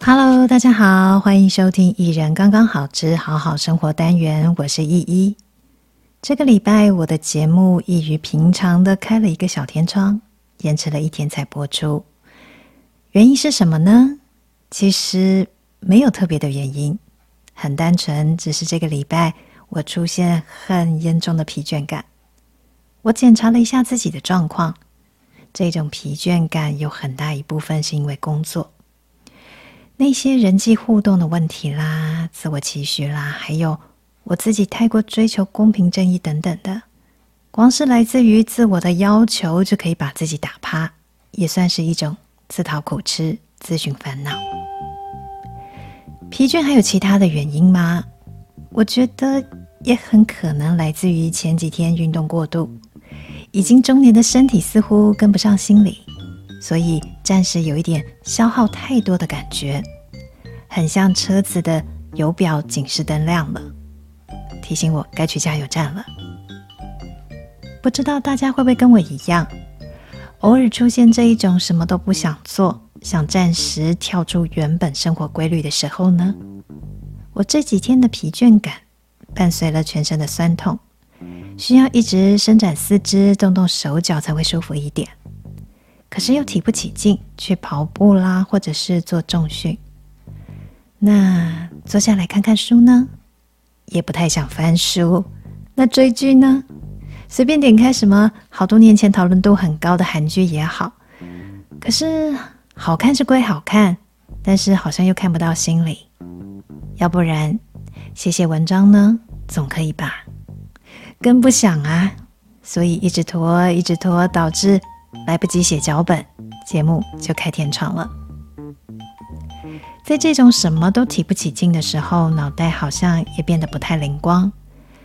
Hello，大家好，欢迎收听《一人刚刚好之好好生活》单元，我是依依。这个礼拜我的节目异于平常的开了一个小天窗，延迟了一天才播出。原因是什么呢？其实没有特别的原因，很单纯，只是这个礼拜我出现很严重的疲倦感。我检查了一下自己的状况，这种疲倦感有很大一部分是因为工作。那些人际互动的问题啦，自我期许啦，还有我自己太过追求公平正义等等的，光是来自于自我的要求就可以把自己打趴，也算是一种自讨苦吃、自寻烦恼。疲倦还有其他的原因吗？我觉得也很可能来自于前几天运动过度，已经中年的身体似乎跟不上心理。所以暂时有一点消耗太多的感觉，很像车子的油表警示灯亮了，提醒我该去加油站了。不知道大家会不会跟我一样，偶尔出现这一种什么都不想做，想暂时跳出原本生活规律的时候呢？我这几天的疲倦感，伴随了全身的酸痛，需要一直伸展四肢、动动手脚才会舒服一点。可是又提不起劲去跑步啦，或者是做重训。那坐下来看看书呢，也不太想翻书。那追剧呢，随便点开什么好多年前讨论度很高的韩剧也好。可是好看是归好看，但是好像又看不到心里。要不然写写文章呢，总可以吧？更不想啊，所以一直拖，一直拖，导致。来不及写脚本，节目就开天窗了。在这种什么都提不起劲的时候，脑袋好像也变得不太灵光，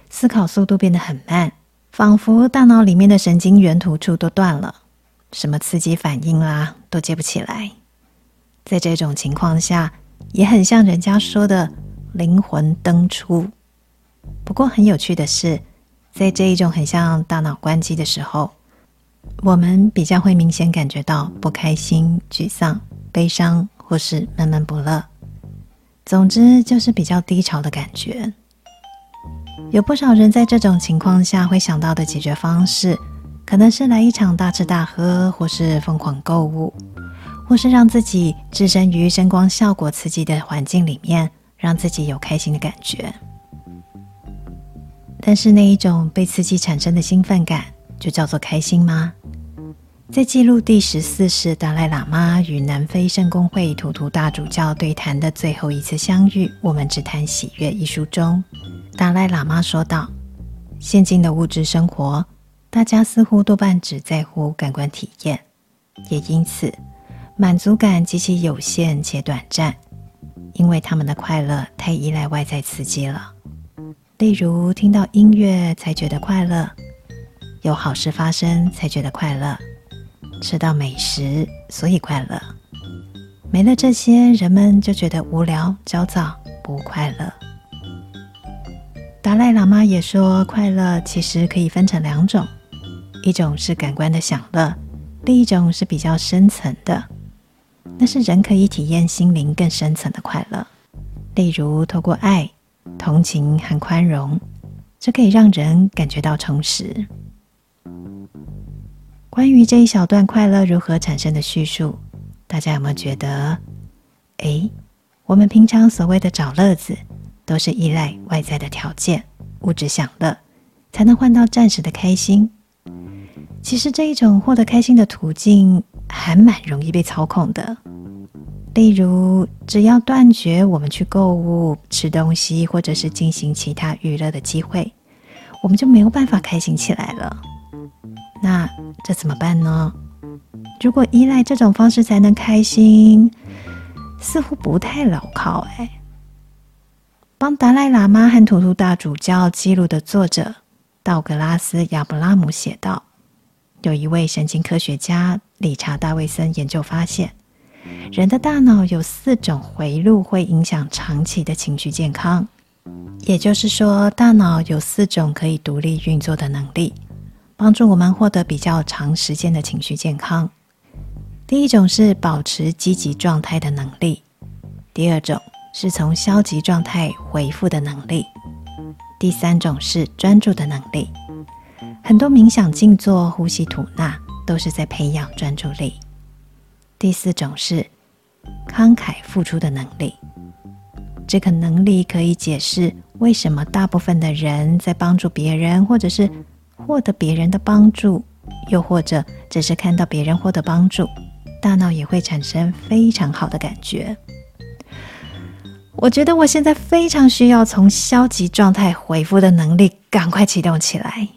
思考速度变得很慢，仿佛大脑里面的神经元突触都断了，什么刺激反应啦都接不起来。在这种情况下，也很像人家说的灵魂灯出。不过很有趣的是，在这一种很像大脑关机的时候。我们比较会明显感觉到不开心、沮丧、悲伤，或是闷闷不乐。总之就是比较低潮的感觉。有不少人在这种情况下会想到的解决方式，可能是来一场大吃大喝，或是疯狂购物，或是让自己置身于声光效果刺激的环境里面，让自己有开心的感觉。但是那一种被刺激产生的兴奋感，就叫做开心吗？在记录第十四世达赖喇嘛与南非圣公会图图大主教对谈的最后一次相遇，我们只谈喜悦一书中，达赖喇嘛说道：“现今的物质生活，大家似乎多半只在乎感官体验，也因此满足感极其有限且短暂，因为他们的快乐太依赖外在刺激了，例如听到音乐才觉得快乐。”有好事发生才觉得快乐，吃到美食所以快乐，没了这些，人们就觉得无聊、焦躁、不快乐。达赖喇嘛也说，快乐其实可以分成两种，一种是感官的享乐，另一种是比较深层的，那是人可以体验心灵更深层的快乐，例如透过爱、同情和宽容，这可以让人感觉到充实。关于这一小段快乐如何产生的叙述，大家有没有觉得，诶，我们平常所谓的找乐子，都是依赖外在的条件、物质享乐，才能换到暂时的开心。其实这一种获得开心的途径，还蛮容易被操控的。例如，只要断绝我们去购物、吃东西，或者是进行其他娱乐的机会，我们就没有办法开心起来了。那这怎么办呢？如果依赖这种方式才能开心，似乎不太牢靠哎。帮达赖喇嘛和图图大主教记录的作者道格拉斯·亚布拉姆写道：“有一位神经科学家理查·大卫森研究发现，人的大脑有四种回路会影响长期的情绪健康，也就是说，大脑有四种可以独立运作的能力。”帮助我们获得比较长时间的情绪健康。第一种是保持积极状态的能力，第二种是从消极状态回复的能力，第三种是专注的能力。很多冥想、静坐、呼吸、吐纳都是在培养专注力。第四种是慷慨付出的能力。这个能力可以解释为什么大部分的人在帮助别人，或者是获得别人的帮助，又或者只是看到别人获得帮助，大脑也会产生非常好的感觉。我觉得我现在非常需要从消极状态回复的能力赶快启动起来。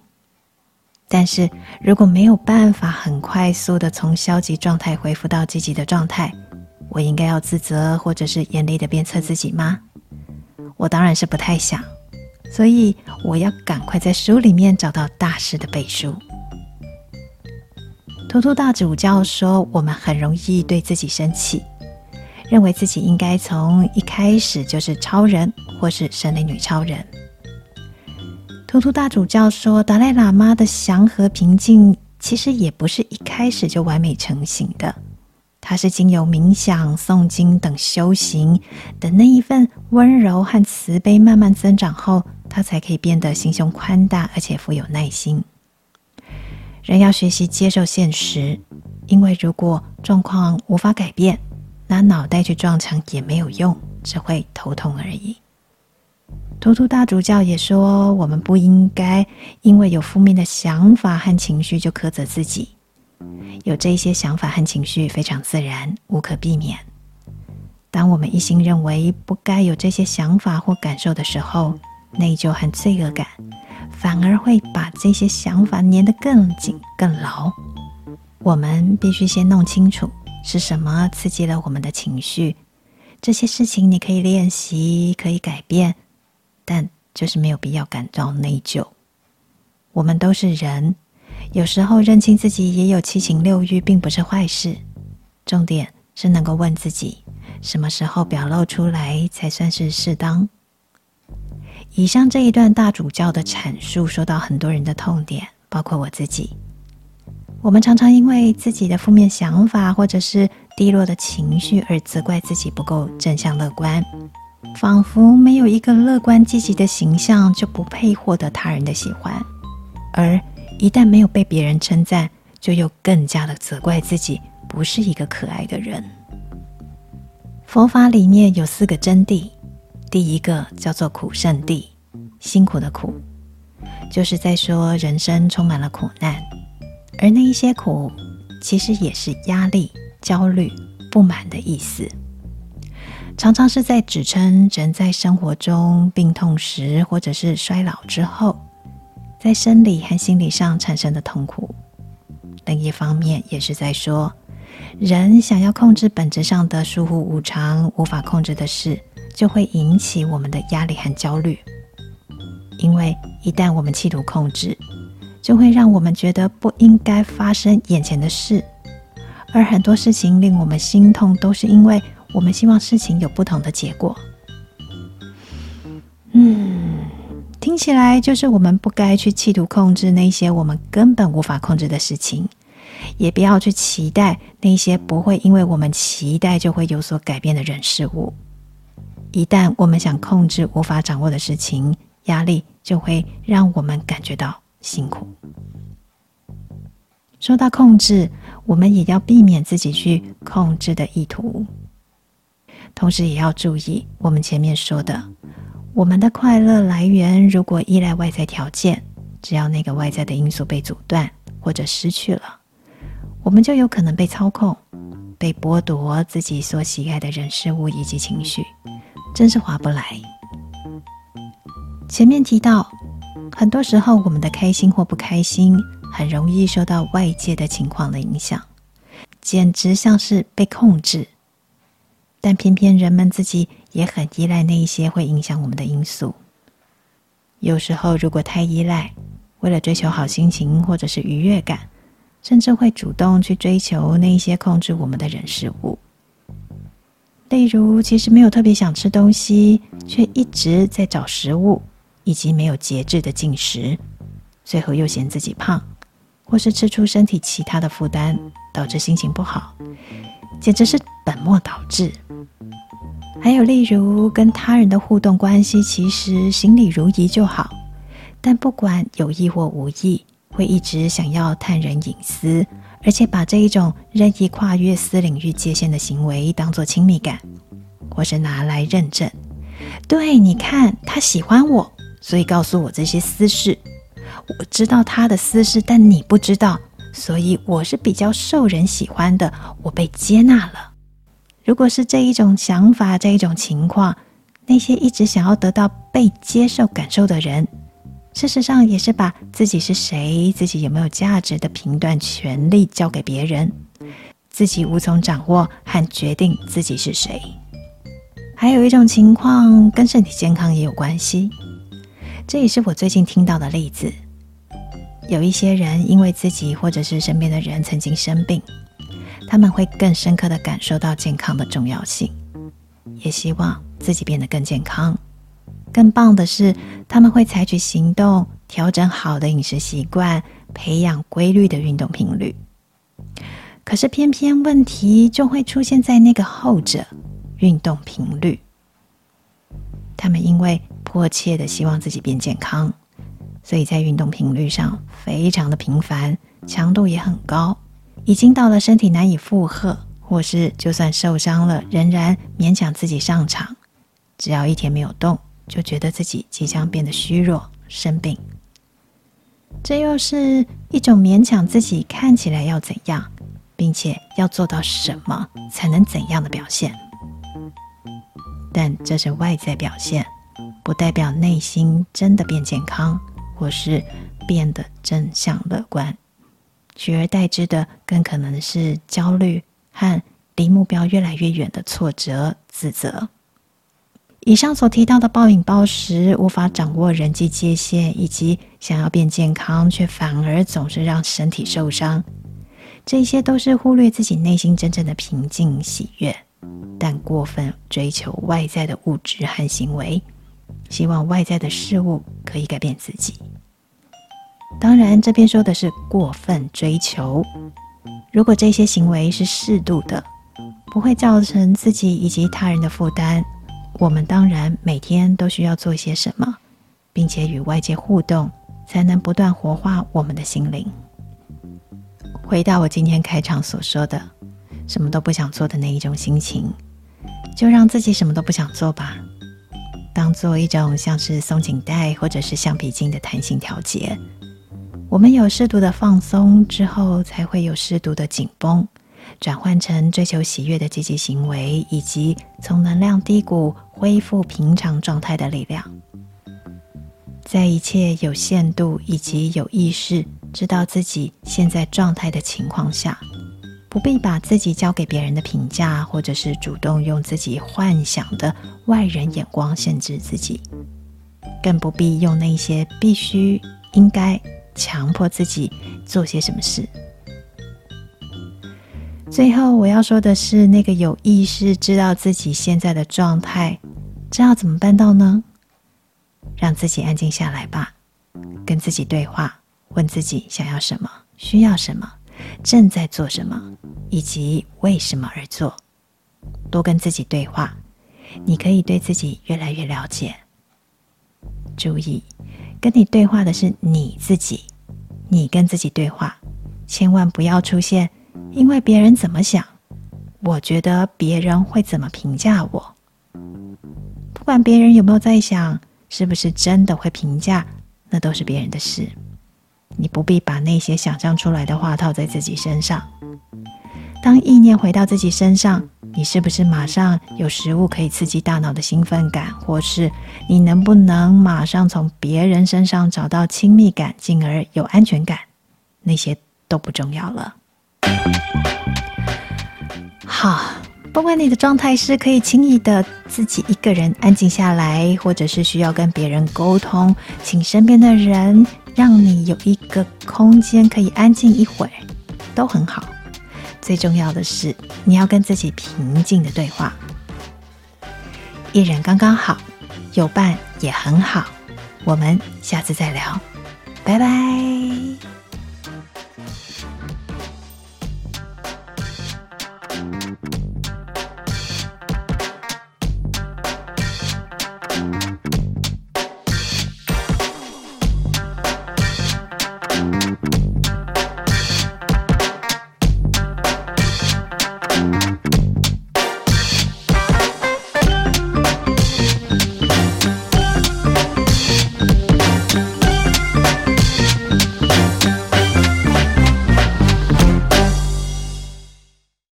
但是如果没有办法很快速的从消极状态恢复到积极的状态，我应该要自责或者是严厉的鞭策自己吗？我当然是不太想，所以我要赶快在书里面找到大师的背书。图图大主教说，我们很容易对自己生气，认为自己应该从一开始就是超人或是神力女超人。图图大主教说，达赖喇嘛的祥和平静其实也不是一开始就完美成型的，他是经由冥想、诵经等修行的那一份温柔和慈悲慢慢增长后，他才可以变得心胸宽大，而且富有耐心。人要学习接受现实，因为如果状况无法改变，拿脑袋去撞墙也没有用，只会头痛而已。图图大主教也说，我们不应该因为有负面的想法和情绪就苛责自己。有这些想法和情绪非常自然，无可避免。当我们一心认为不该有这些想法或感受的时候，内疚和罪恶感反而会把这些想法粘得更紧、更牢。我们必须先弄清楚是什么刺激了我们的情绪。这些事情你可以练习，可以改变。但就是没有必要感到内疚。我们都是人，有时候认清自己也有七情六欲，并不是坏事。重点是能够问自己，什么时候表露出来才算是适当。以上这一段大主教的阐述，说到很多人的痛点，包括我自己。我们常常因为自己的负面想法或者是低落的情绪而责怪自己不够正向乐观。仿佛没有一个乐观积极的形象，就不配获得他人的喜欢；而一旦没有被别人称赞，就又更加的责怪自己不是一个可爱的人。佛法里面有四个真谛，第一个叫做苦圣地，辛苦的苦，就是在说人生充满了苦难，而那一些苦，其实也是压力、焦虑、不满的意思。常常是在指称人在生活中病痛时，或者是衰老之后，在生理和心理上产生的痛苦。另一方面，也是在说，人想要控制本质上的疏忽无常、无法控制的事，就会引起我们的压力和焦虑。因为一旦我们企图控制，就会让我们觉得不应该发生眼前的事，而很多事情令我们心痛，都是因为。我们希望事情有不同的结果。嗯，听起来就是我们不该去企图控制那些我们根本无法控制的事情，也不要去期待那些不会因为我们期待就会有所改变的人事物。一旦我们想控制无法掌握的事情，压力就会让我们感觉到辛苦。说到控制，我们也要避免自己去控制的意图。同时也要注意，我们前面说的，我们的快乐来源如果依赖外在条件，只要那个外在的因素被阻断或者失去了，我们就有可能被操控，被剥夺自己所喜爱的人事物以及情绪，真是划不来。前面提到，很多时候我们的开心或不开心，很容易受到外界的情况的影响，简直像是被控制。但偏偏人们自己也很依赖那一些会影响我们的因素。有时候，如果太依赖，为了追求好心情或者是愉悦感，甚至会主动去追求那一些控制我们的人事物。例如，其实没有特别想吃东西，却一直在找食物，以及没有节制的进食，最后又嫌自己胖，或是吃出身体其他的负担，导致心情不好，简直是本末倒置。还有例如跟他人的互动关系，其实行礼如仪就好。但不管有意或无意，会一直想要探人隐私，而且把这一种任意跨越私领域界限的行为当作亲密感，或是拿来认证。对，你看，他喜欢我，所以告诉我这些私事。我知道他的私事，但你不知道，所以我是比较受人喜欢的，我被接纳了。如果是这一种想法，这一种情况，那些一直想要得到被接受感受的人，事实上也是把自己是谁、自己有没有价值的评断权利交给别人，自己无从掌握和决定自己是谁。还有一种情况跟身体健康也有关系，这也是我最近听到的例子。有一些人因为自己或者是身边的人曾经生病，他们会更深刻地感受到健康的重要性，也希望自己变得更健康。更棒的是，他们会采取行动，调整好的饮食习惯，培养规律的运动频率。可是偏偏问题就会出现在那个后者，运动频率。他们因为迫切的希望自己变健康。所以在运动频率上非常的频繁，强度也很高，已经到了身体难以负荷，或是就算受伤了，仍然勉强自己上场。只要一天没有动，就觉得自己即将变得虚弱、生病。这又是一种勉强自己看起来要怎样，并且要做到什么才能怎样的表现。但这是外在表现，不代表内心真的变健康。或是变得正向乐观，取而代之的更可能是焦虑和离目标越来越远的挫折、自责。以上所提到的暴饮暴食、无法掌握人际界限，以及想要变健康却反而总是让身体受伤，这些都是忽略自己内心真正的平静喜悦，但过分追求外在的物质和行为。希望外在的事物可以改变自己。当然，这边说的是过分追求。如果这些行为是适度的，不会造成自己以及他人的负担，我们当然每天都需要做些什么，并且与外界互动，才能不断活化我们的心灵。回到我今天开场所说的，什么都不想做的那一种心情，就让自己什么都不想做吧。当做一种像是松紧带或者是橡皮筋的弹性调节，我们有适度的放松之后，才会有适度的紧绷，转换成追求喜悦的积极行为，以及从能量低谷恢复平常状态的力量。在一切有限度以及有意识知道自己现在状态的情况下。不必把自己交给别人的评价，或者是主动用自己幻想的外人眼光限制自己，更不必用那些必须、应该强迫自己做些什么事。最后我要说的是，那个有意识知道自己现在的状态，这要怎么办到呢？让自己安静下来吧，跟自己对话，问自己想要什么，需要什么。正在做什么，以及为什么而做，多跟自己对话，你可以对自己越来越了解。注意，跟你对话的是你自己，你跟自己对话，千万不要出现“因为别人怎么想，我觉得别人会怎么评价我”。不管别人有没有在想，是不是真的会评价，那都是别人的事。你不必把那些想象出来的话套在自己身上。当意念回到自己身上，你是不是马上有食物可以刺激大脑的兴奋感，或是你能不能马上从别人身上找到亲密感，进而有安全感？那些都不重要了。好，不管你的状态是可以轻易的自己一个人安静下来，或者是需要跟别人沟通，请身边的人。让你有一个空间可以安静一会儿，都很好。最重要的是，你要跟自己平静的对话。一人刚刚好，有伴也很好。我们下次再聊，拜拜。